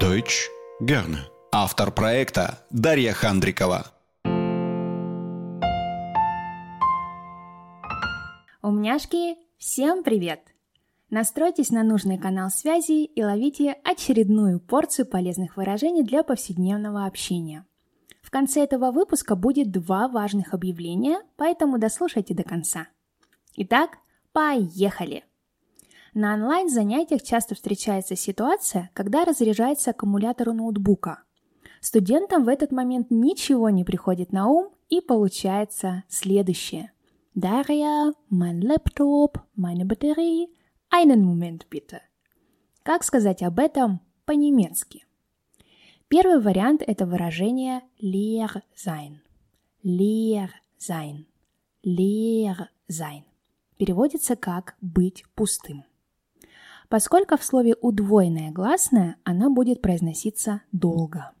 Deutsch gerne. Автор проекта Дарья Хандрикова. Умняшки, всем привет! Настройтесь на нужный канал связи и ловите очередную порцию полезных выражений для повседневного общения. В конце этого выпуска будет два важных объявления, поэтому дослушайте до конца. Итак, поехали! На онлайн-занятиях часто встречается ситуация, когда разряжается аккумулятор у ноутбука. Студентам в этот момент ничего не приходит на ум, и получается следующее. Дарья, mein Laptop, meine Batterie, einen Moment bitte. Как сказать об этом по-немецки? Первый вариант – это выражение leer sein. Leer sein. Leer sein. Переводится как «быть пустым». Поскольку в слове удвоенная гласная, она будет произноситься долго.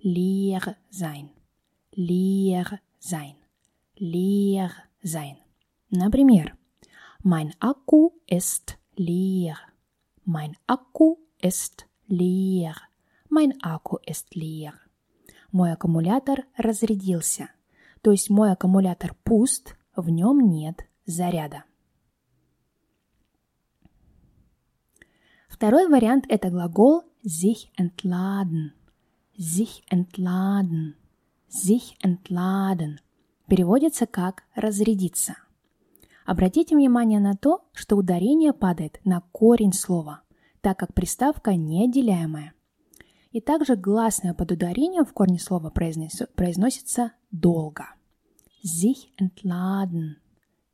Leer sein. Leer sein. Leer sein. Например, mein Akku ist leer. Mein Akku ist leer. Mein Akku ist leer. Мой аккумулятор разрядился. То есть мой аккумулятор пуст, в нем нет заряда. Второй вариант – это глагол sich entladen. Sich entladen. Sich entladen. Переводится как «разрядиться». Обратите внимание на то, что ударение падает на корень слова, так как приставка неотделяемая. И также гласное под ударением в корне слова произносится долго. Sich entladen.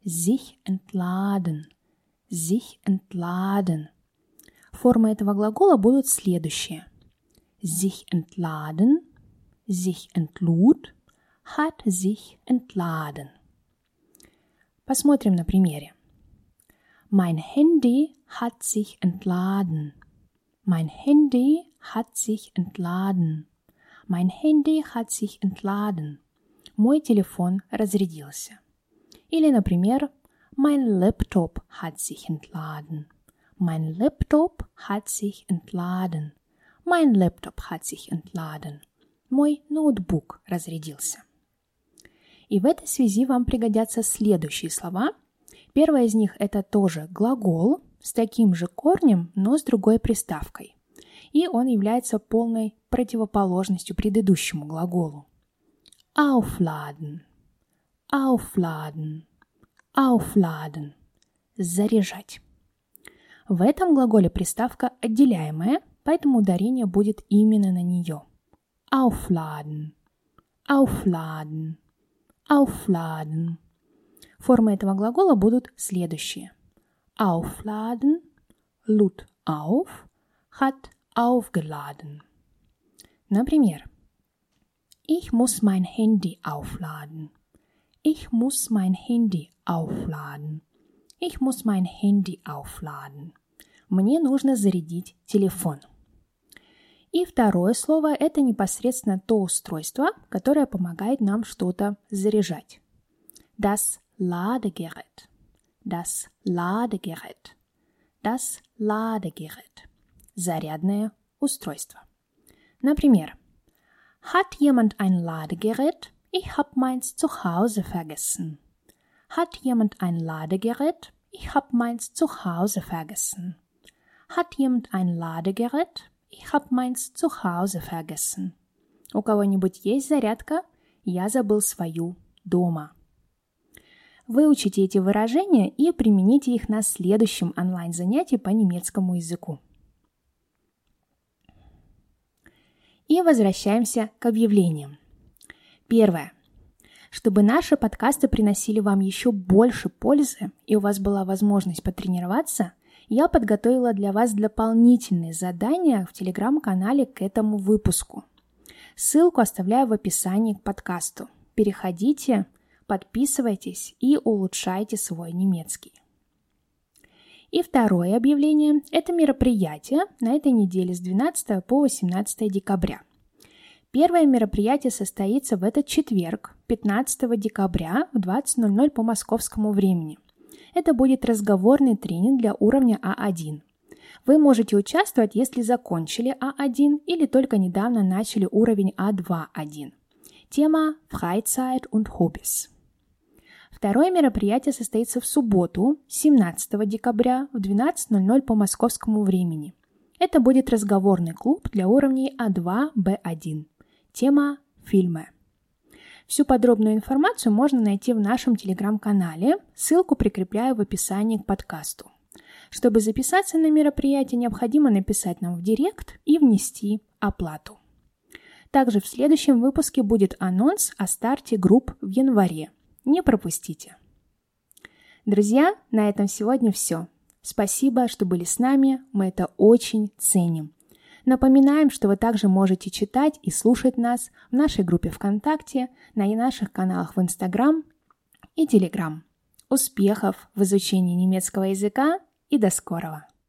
Sich entladen. Sich entladen – Формы этого глагола будут следующие. Sich entladen, sich entlud, hat sich entladen. Посмотрим на примере. Mein Handy hat sich entladen. Mein Handy hat sich entladen. Mein Handy hat sich entladen. Мой телефон разрядился. Или, например, mein Laptop hat sich entladen. Mein Laptop hat sich entladen. Mein Laptop hat sich entladen. Мой ноутбук разрядился. И в этой связи вам пригодятся следующие слова. Первое из них это тоже глагол с таким же корнем, но с другой приставкой. И он является полной противоположностью предыдущему глаголу. Aufladen. Aufladen. Aufladen. Заряжать. В этом глаголе приставка отделяемая, поэтому ударение будет именно на нее. Aufladen. Aufladen. Aufladen. Формы этого глагола будут следующие. Aufladen, lud auf, hat aufgeladen. Например, ich muss mein Handy aufladen. Ich muss mein Handy aufladen. Ich muss mein Handy aufladen. Мне нужно зарядить телефон. И второе слово – это непосредственно то устройство, которое помогает нам что-то заряжать. Das Ladegerät. Das Ladegerät. Das Ladegerät. Зарядное устройство. Например, Hat jemand ein Ladegerät? Ich hab meins zu Hause vergessen. Hat jemand ein Ladegerät? Ich hab meins zu Hause vergessen. Hat jemand ein Ladegerät? Ich hab meins zu Hause vergessen. У кого-нибудь есть зарядка? Я забыл свою дома. Выучите эти выражения и примените их на следующем онлайн-занятии по немецкому языку. И возвращаемся к объявлениям. Первое. Чтобы наши подкасты приносили вам еще больше пользы и у вас была возможность потренироваться, я подготовила для вас дополнительные задания в телеграм-канале к этому выпуску. Ссылку оставляю в описании к подкасту. Переходите, подписывайтесь и улучшайте свой немецкий. И второе объявление – это мероприятие на этой неделе с 12 по 18 декабря. Первое мероприятие состоится в этот четверг, 15 декабря в 20.00 по московскому времени – это будет разговорный тренинг для уровня А1. Вы можете участвовать, если закончили А1 или только недавно начали уровень А2-1. Тема Freizeit und Hobbys. Второе мероприятие состоится в субботу, 17 декабря в 12.00 по московскому времени. Это будет разговорный клуб для уровней А2, Б1. Тема «Фильмы». Всю подробную информацию можно найти в нашем телеграм-канале, ссылку прикрепляю в описании к подкасту. Чтобы записаться на мероприятие, необходимо написать нам в директ и внести оплату. Также в следующем выпуске будет анонс о старте групп в январе. Не пропустите. Друзья, на этом сегодня все. Спасибо, что были с нами, мы это очень ценим. Напоминаем, что вы также можете читать и слушать нас в нашей группе ВКонтакте, на наших каналах в Инстаграм и Телеграм. Успехов в изучении немецкого языка и до скорого!